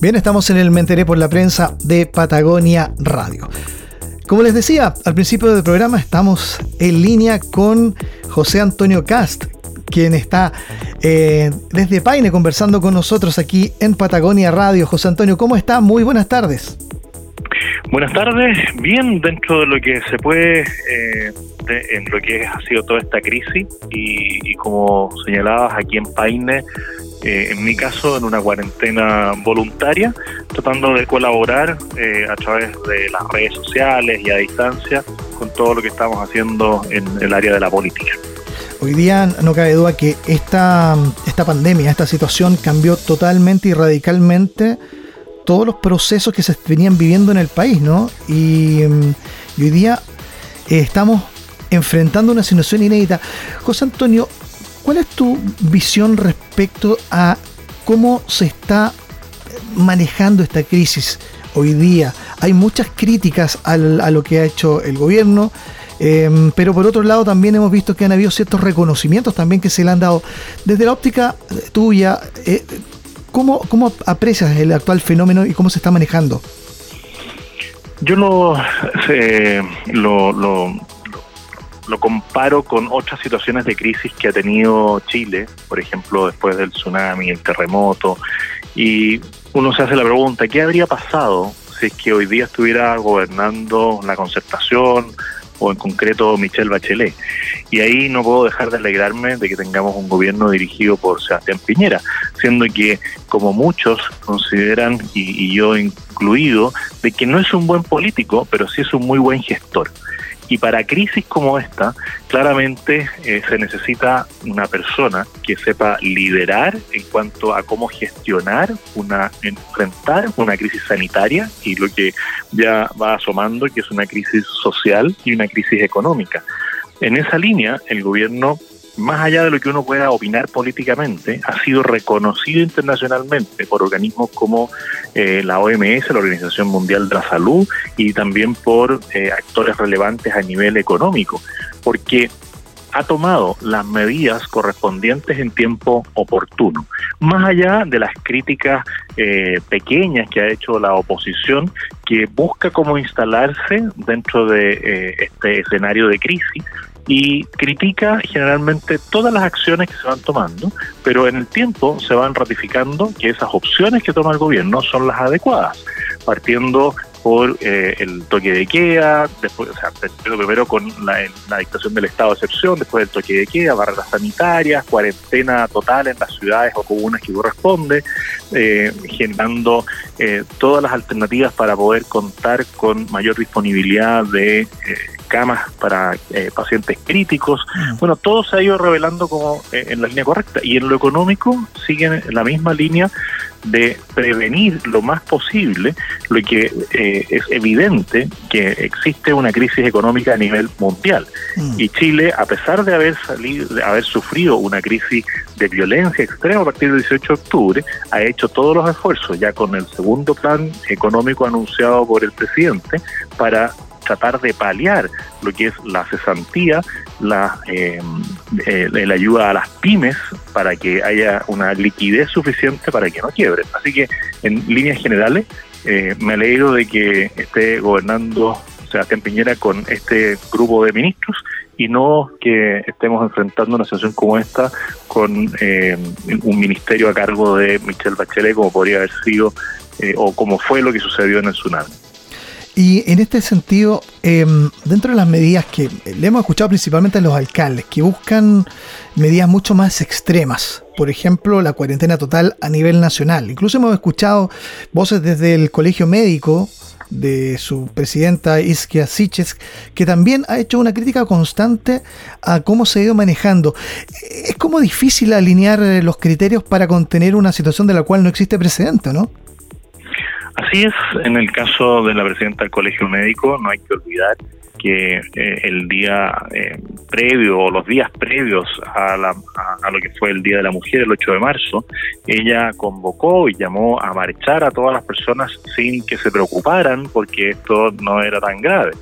Bien, estamos en el Me enteré por la prensa de Patagonia Radio. Como les decía al principio del programa, estamos en línea con José Antonio Cast, quien está eh, desde Paine conversando con nosotros aquí en Patagonia Radio. José Antonio, ¿cómo está? Muy buenas tardes. Buenas tardes, bien dentro de lo que se puede, eh, en lo que ha sido toda esta crisis y, y como señalabas aquí en Paine, eh, en mi caso en una cuarentena voluntaria, tratando de colaborar eh, a través de las redes sociales y a distancia con todo lo que estamos haciendo en el área de la política. Hoy día no cabe duda que esta, esta pandemia, esta situación cambió totalmente y radicalmente todos los procesos que se venían viviendo en el país, ¿no? Y, hoy día eh, estamos enfrentando una situación inédita. José Antonio, ¿Cuál es tu visión respecto a cómo se está manejando esta crisis hoy día? Hay muchas críticas a lo que ha hecho el gobierno, em, pero por otro lado también hemos visto que han habido ciertos reconocimientos también que se le han dado. Desde la óptica tuya, eh, ¿cómo, aprecias el actual fenómeno y cómo se está manejando? Yo lo, lo, lo comparo con otras situaciones de crisis que ha tenido Chile, por ejemplo, después del tsunami, el terremoto, y uno se hace la pregunta, ¿qué habría pasado si es que hoy día estuviera gobernando la concertación o en concreto Michelle Bachelet? Y ahí no puedo dejar de alegrarme de que tengamos un gobierno dirigido por Sebastián Piñera, siendo que, como muchos consideran, y, y yo incluido, de que no es un buen político, pero sí es un muy buen gestor. Y para crisis como esta, claramente eh, se necesita una persona que sepa liderar en cuanto a cómo gestionar una, enfrentar una crisis sanitaria y lo que ya va asomando, que es una crisis social y una crisis económica. En esa línea, el gobierno más allá de lo que uno pueda opinar políticamente, ha sido reconocido internacionalmente por organismos como eh, la OMS, la Organización Mundial de la Salud, y también por eh, actores relevantes a nivel económico, porque ha tomado las medidas correspondientes en tiempo oportuno. Más allá de las críticas eh, pequeñas que ha hecho la oposición, que busca cómo instalarse dentro de este escenario de crisis, y critica generalmente todas las acciones que se van tomando, pero en el tiempo se van ratificando que esas opciones que toma el gobierno son las adecuadas, partiendo por eh, el toque de queda, después, o sea, primero con la, dictación del estado de excepción, después del toque de queda, barreras sanitarias, cuarentena total en las ciudades o comunas que corresponde, eh, generando eh, todas las alternativas para poder contar con mayor disponibilidad de camas para pacientes críticos. Mm. Bueno, todo se ha ido revelando como en la línea correcta y en lo económico siguen en la misma línea de prevenir lo más posible lo que eh, es evidente que existe una crisis económica a nivel mundial mm. y Chile a pesar de haber salido de haber sufrido una crisis de violencia extrema a partir del 18 de octubre ha hecho todos los esfuerzos ya con el segundo plan económico anunciado por el presidente para tratar de paliar lo que es la cesantía, la, eh, eh, la ayuda a las pymes para que haya una liquidez suficiente para que no quiebren. Así que en líneas generales eh, me alegro de que esté gobernando Sebastián Piñera con este grupo de ministros y no que estemos enfrentando una situación como esta con un ministerio a cargo de Michelle Bachelet como podría haber sido o como fue lo que sucedió en el tsunami. Y en este sentido, em, dentro de las medidas que le hemos escuchado principalmente a los alcaldes, que buscan medidas mucho más extremas, por ejemplo, la cuarentena total a nivel nacional. Incluso hemos escuchado voces desde el Colegio Médico de su presidenta Isquia Siches, que también ha hecho una crítica constante a cómo se ha ido manejando. Es como difícil alinear los criterios para contener una situación de la cual no existe precedente, ¿no? Así es, en el caso de la presidenta del Colegio Médico, no hay que olvidar que eh, el día eh, previo o los días previos a, lo que fue el Día de la Mujer, el 8 de marzo, ella convocó y llamó a marchar a todas las personas sin que se preocuparan porque esto no era tan grave.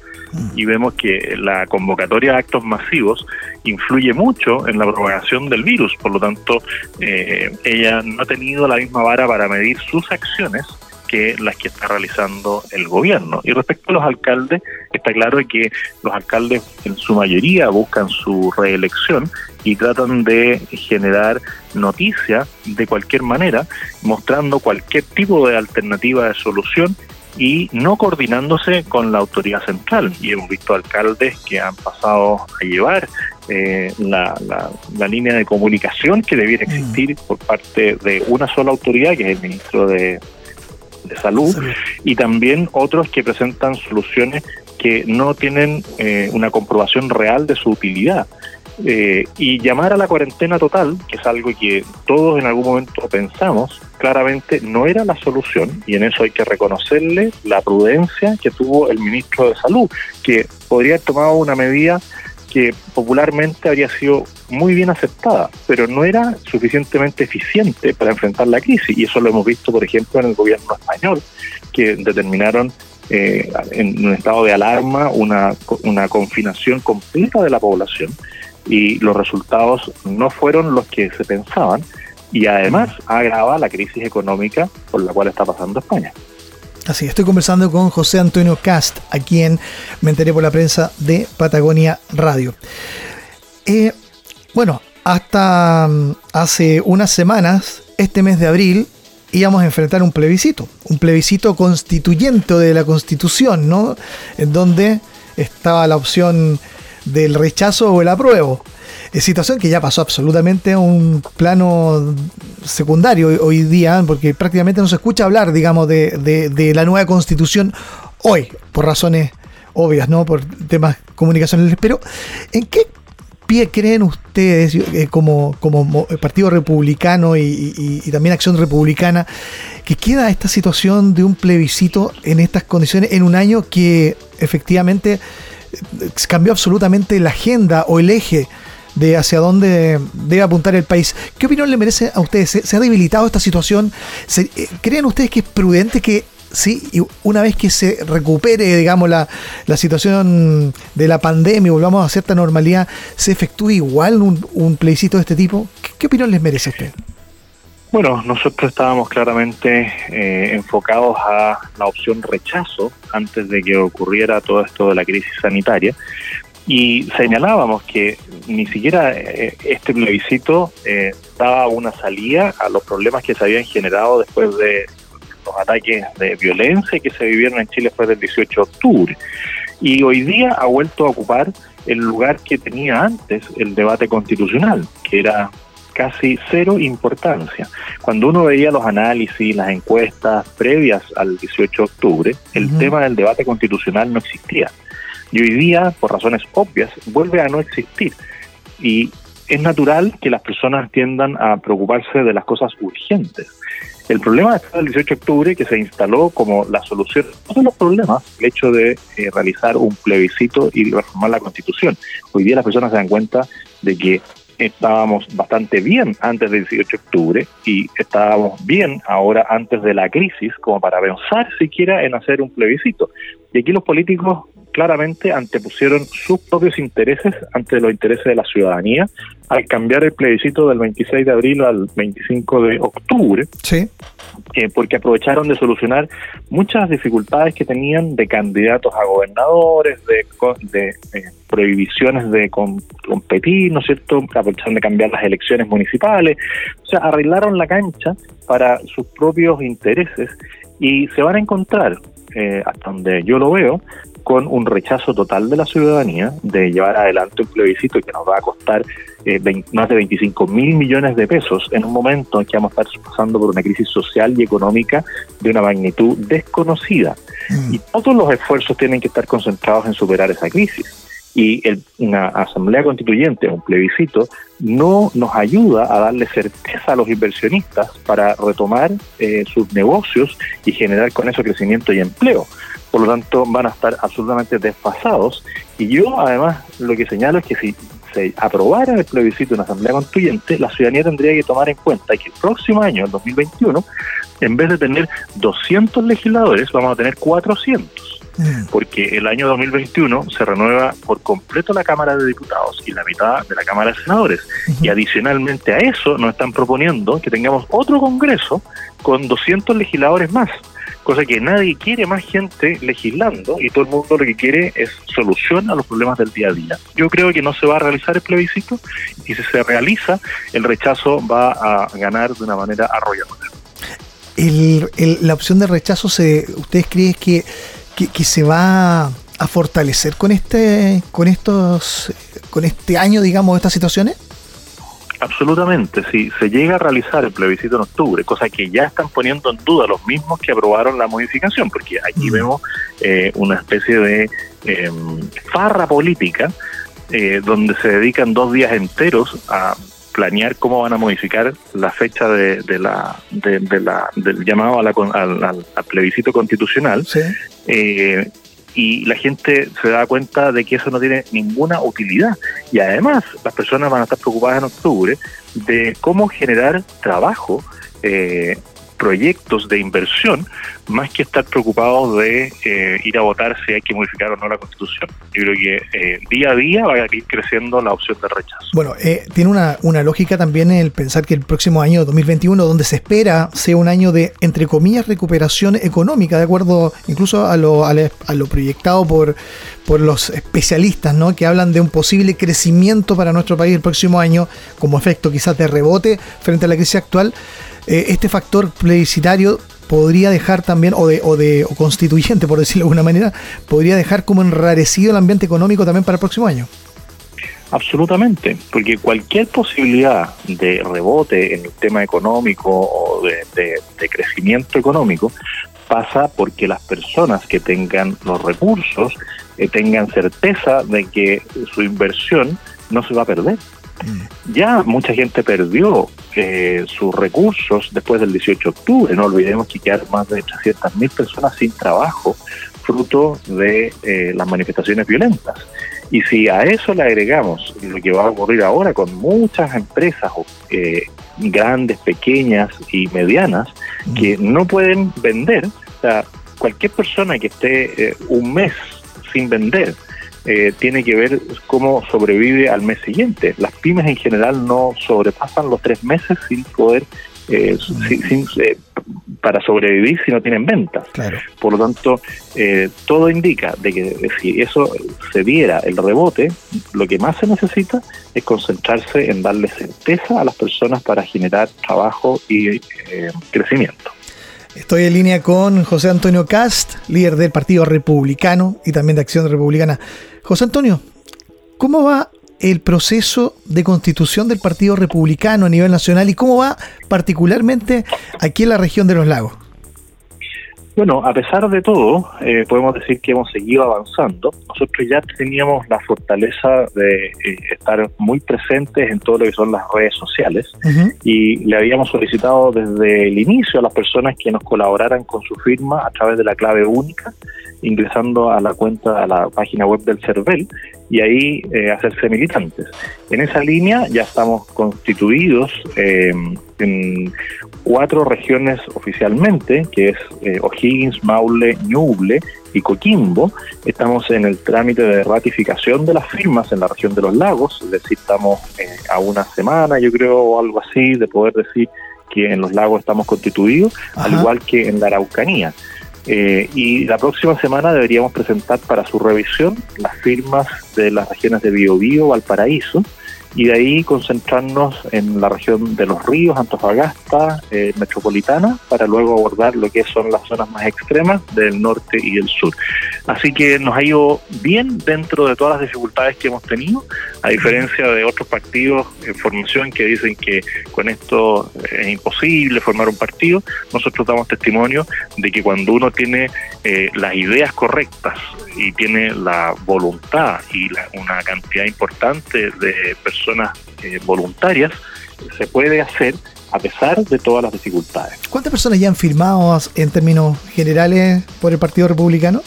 Y vemos que la convocatoria de actos masivos influye mucho en la propagación del virus, por lo tanto, eh, ella no ha tenido la misma vara para medir sus acciones que las que está realizando el gobierno. Y respecto a los alcaldes, está claro que los alcaldes en su mayoría buscan su reelección y tratan de generar noticias de cualquier manera, mostrando cualquier tipo de alternativa de solución y no coordinándose con la autoridad central. Y hemos visto alcaldes que han pasado a llevar eh, la, la, línea de comunicación que debiera mm. existir por parte de una sola autoridad, que es el ministro de, salud, y también otros que presentan soluciones que no tienen eh, una comprobación real de su utilidad. Eh, y llamar a la cuarentena total, que es algo que todos en algún momento pensamos, claramente no era la solución y en eso hay que reconocerle la prudencia que tuvo el ministro de Salud, que podría haber tomado una medida que popularmente habría sido muy bien aceptada, pero no era suficientemente eficiente para enfrentar la crisis. Y eso lo hemos visto, por ejemplo, en el gobierno español, que determinaron eh, en un estado de alarma una, una confinación completa de la población y los resultados no fueron los que se pensaban y además agrava la crisis económica por la cual está pasando España. Así, estoy conversando con José Antonio Cast, a quien me enteré por la prensa de Patagonia Radio. Eh, bueno, hasta mm, hace unas semanas, este mes de abril, íbamos a enfrentar un plebiscito, un plebiscito constituyente de la Constitución, ¿no? En donde estaba la opción del rechazo o el apruebo. Situación que ya pasó absolutamente a un plano secundario hoy, día, porque prácticamente no se escucha hablar, digamos, de, la nueva constitución hoy, por razones obvias, ¿no? Por temas comunicacionales. Pero, ¿en qué pie creen ustedes, eh, como, como Partido Republicano y, también Acción Republicana, que queda esta situación de un plebiscito en estas condiciones en un año que efectivamente eh, cambió absolutamente la agenda o el eje de hacia dónde debe apuntar el país. ¿Qué opinión le merece a ustedes? ¿Se, ha debilitado esta situación? Eh, ¿Creen ustedes que es prudente que sí, una vez que se recupere, digamos, la, la situación de la pandemia y volvamos a cierta normalidad, se efectúe igual un, un plebiscito de este tipo? ¿Qué, opinión les merece a usted? Bueno, nosotros estábamos claramente eh, enfocados a la opción rechazo antes de que ocurriera todo esto de la crisis sanitaria, y señalábamos que ni siquiera eh, este plebiscito eh, daba una salida a los problemas que se habían generado después de los ataques de violencia que se vivieron en Chile después del 18 de octubre. Y hoy día ha vuelto a ocupar el lugar que tenía antes el debate constitucional, que era casi cero importancia. Cuando uno veía los análisis, las encuestas previas al 18 de octubre, el tema del debate constitucional no existía y hoy día, por razones obvias, vuelve a no existir. Y es natural que las personas tiendan a preocuparse de las cosas urgentes. El problema es el 18 de octubre que se instaló como la solución a todos los problemas, el hecho de eh, realizar un plebiscito y reformar la constitución. Hoy día las personas se dan cuenta de que estábamos bastante bien antes del 18 de octubre y estábamos bien ahora antes de la crisis como para pensar siquiera en hacer un plebiscito. Y aquí los políticos claramente antepusieron sus propios intereses ante los intereses de la ciudadanía al cambiar el plebiscito del 26 de abril al 25 de octubre, sí. Eh, porque aprovecharon de solucionar muchas dificultades que tenían de candidatos a gobernadores, de, de eh, prohibiciones de competir, ¿no es cierto? Aprovecharon de cambiar las elecciones municipales, o sea, arreglaron la cancha para sus propios intereses y se van a encontrar, eh, hasta donde yo lo veo, con un rechazo total de la ciudadanía de llevar adelante un plebiscito que nos va a costar eh, más de 25 mil millones de pesos en un momento en que vamos a estar pasando por una crisis social y económica de una magnitud desconocida. Mm. Y todos los esfuerzos tienen que estar concentrados en superar esa crisis. Y una asamblea constituyente, un plebiscito, no nos ayuda a darle certeza a los inversionistas para retomar eh, sus negocios y generar con eso crecimiento y empleo por lo tanto van a estar absolutamente desfasados. Y yo además lo que señalo es que si se aprobara el plebiscito en Asamblea Constituyente, la ciudadanía tendría que tomar en cuenta que el próximo año, el 2021, en vez de tener 200 legisladores, vamos a tener 400 mm. porque el año 2021 se renueva por completo la Cámara de Diputados y la mitad de la Cámara de Senadores. Y adicionalmente a eso nos están proponiendo que tengamos otro Congreso con 200 legisladores más cosa que nadie quiere más gente legislando y todo el mundo lo que quiere es solución a los problemas del día a día. Yo creo que no se va a realizar el plebiscito y si se realiza, el rechazo va a ganar de una manera arrolladora. la opción de rechazo, se, ¿ustedes creen que, que, se va a fortalecer con este, con estos, con este año, digamos, estas situaciones? Absolutamente, si se llega a realizar el plebiscito en octubre, cosa que ya están poniendo en duda los mismos que aprobaron la modificación, porque aquí mm. vemos eh, una especie de em, farra política eh, donde se dedican dos días enteros a planear cómo van a modificar la fecha de, la, de, la del llamado a la, al, plebiscito constitucional. Eh, y la gente se da cuenta de que eso no tiene ninguna utilidad. Y además las personas van a estar preocupadas en octubre de cómo generar trabajo eh, proyectos de inversión más que estar preocupados de eh, ir a votar si hay que modificar o no la constitución. Yo creo que eh, día a día va a ir creciendo la opción de rechazo. Bueno, eh, tiene una, una lógica también el pensar que el próximo año 2021, donde se espera sea un año de, entre comillas, recuperación económica, de acuerdo incluso a lo, a lo proyectado por, por los especialistas, ¿no? que hablan de un posible crecimiento para nuestro país el próximo año, como efecto quizás de rebote frente a la crisis actual. Este factor plebiscitario podría dejar también, o de, o de o constituyente, por decirlo de alguna manera, podría dejar como enrarecido el ambiente económico también para el próximo año. Absolutamente, porque cualquier posibilidad de rebote en el tema económico o de, crecimiento económico pasa porque las personas que tengan los recursos eh, tengan certeza de que su inversión no se va a perder. Mm. Ya mucha gente perdió eh, sus recursos después del 18 de octubre. No olvidemos que quedaron más de 300.000 personas sin trabajo, fruto de eh, las manifestaciones violentas. Y si a eso le agregamos lo que va a ocurrir ahora con muchas empresas eh, grandes, pequeñas y medianas que mm. no pueden vender, o sea, cualquier persona que esté un mes sin vender, eh, tiene que ver cómo sobrevive al mes siguiente. Las pymes en general no sobrepasan los tres meses sin poder, eh, sin, eh, para sobrevivir si no tienen ventas. Por lo tanto, todo indica de que si eso se diera el rebote, lo que más se necesita es concentrarse en darle certeza a las personas para generar trabajo y crecimiento. Estoy en línea con José Antonio Cast, líder del Partido Republicano y también de Acción Republicana. José Antonio, ¿cómo va el proceso de constitución del Partido Republicano a nivel nacional y cómo va particularmente aquí en la región de los lagos? Bueno, a pesar de todo, eh, podemos decir que hemos seguido avanzando. Nosotros ya teníamos la fortaleza de eh, estar muy presentes en todo lo que son las redes sociales y le habíamos solicitado desde el inicio a las personas que nos colaboraran con su firma a través de la clave única, ingresando a la cuenta, a la página web del CERVEL y ahí eh, hacerse militantes. En esa línea ya estamos constituidos en cuatro regiones oficialmente, que es eh, O'Higgins, Maule, Ñuble y Coquimbo. Estamos en el trámite de ratificación de las firmas en la región de los lagos, es decir, estamos eh, a una semana, yo creo, o algo así, de poder decir que en los lagos estamos constituidos, al igual que en la Araucanía. Eh, y la próxima semana deberíamos presentar para su revisión las firmas de las regiones de Biobío, Valparaíso, y de ahí concentrarnos en la región de los ríos, Antofagasta, eh, metropolitana, para luego abordar lo que son las zonas más extremas del norte y del sur. Así que nos ha ido bien dentro de todas las dificultades que hemos tenido, a diferencia de otros partidos en formación que dicen que con esto es imposible formar un partido, nosotros damos testimonio de que cuando uno tiene eh, las ideas correctas y tiene la voluntad y una cantidad importante de personas eh, voluntarias, se puede hacer a pesar de todas las dificultades. ¿Cuántas personas ya han firmado en términos generales por el Partido Republicano?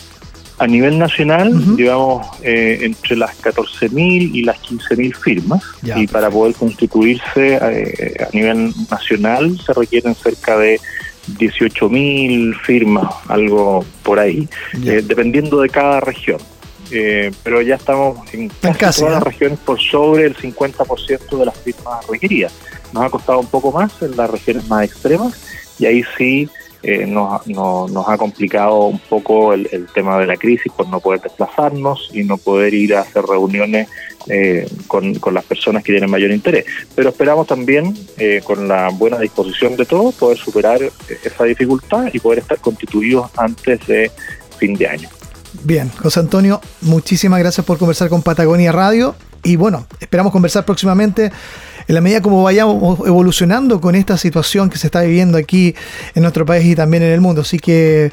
A nivel nacional llevamos eh, entre las 14.000 y las 15.000 firmas y para poder constituirse a nivel nacional se requieren cerca de 18.000 firmas, algo por ahí, eh, dependiendo de cada región. Eh, pero ya estamos en casi, todas las regiones por sobre el 50% de las firmas requeridas. Nos ha costado un poco más en las regiones más extremas y ahí sí eh, nos, nos, ha complicado un poco el, tema de la crisis por no poder desplazarnos y no poder ir a hacer reuniones eh, con, con, las personas que tienen mayor interés. Pero esperamos también, eh, con la buena disposición de todos, poder superar esa dificultad y poder estar constituidos antes de fin de año. Bien, José Antonio, muchísimas gracias por conversar con Patagonia Radio y bueno, esperamos conversar próximamente en la medida como vayamos evolucionando con esta situación que se está viviendo aquí en nuestro país y también en el mundo. Así que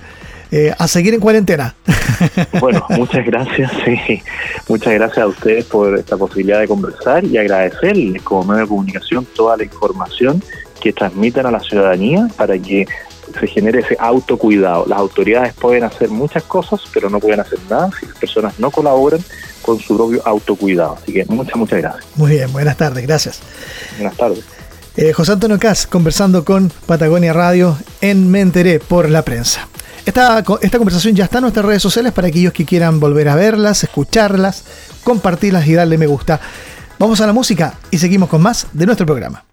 eh, a seguir en cuarentena. Bueno, muchas gracias, sí. Muchas gracias a ustedes por esta posibilidad de conversar y agradecerles como medio de comunicación toda la información que transmiten a la ciudadanía para que se genere ese autocuidado. Las autoridades pueden hacer muchas cosas, pero no pueden hacer nada si las personas no colaboran con su propio autocuidado. Así que muchas, muchas gracias. Muy bien, buenas tardes, gracias. Buenas tardes. Eh, José Antonio Cas conversando con Patagonia Radio en Me Enteré por la prensa. Esta, esta conversación ya está en nuestras redes sociales para aquellos que quieran volver a verlas, escucharlas, compartirlas y darle me gusta. Vamos a la música y seguimos con más de nuestro programa.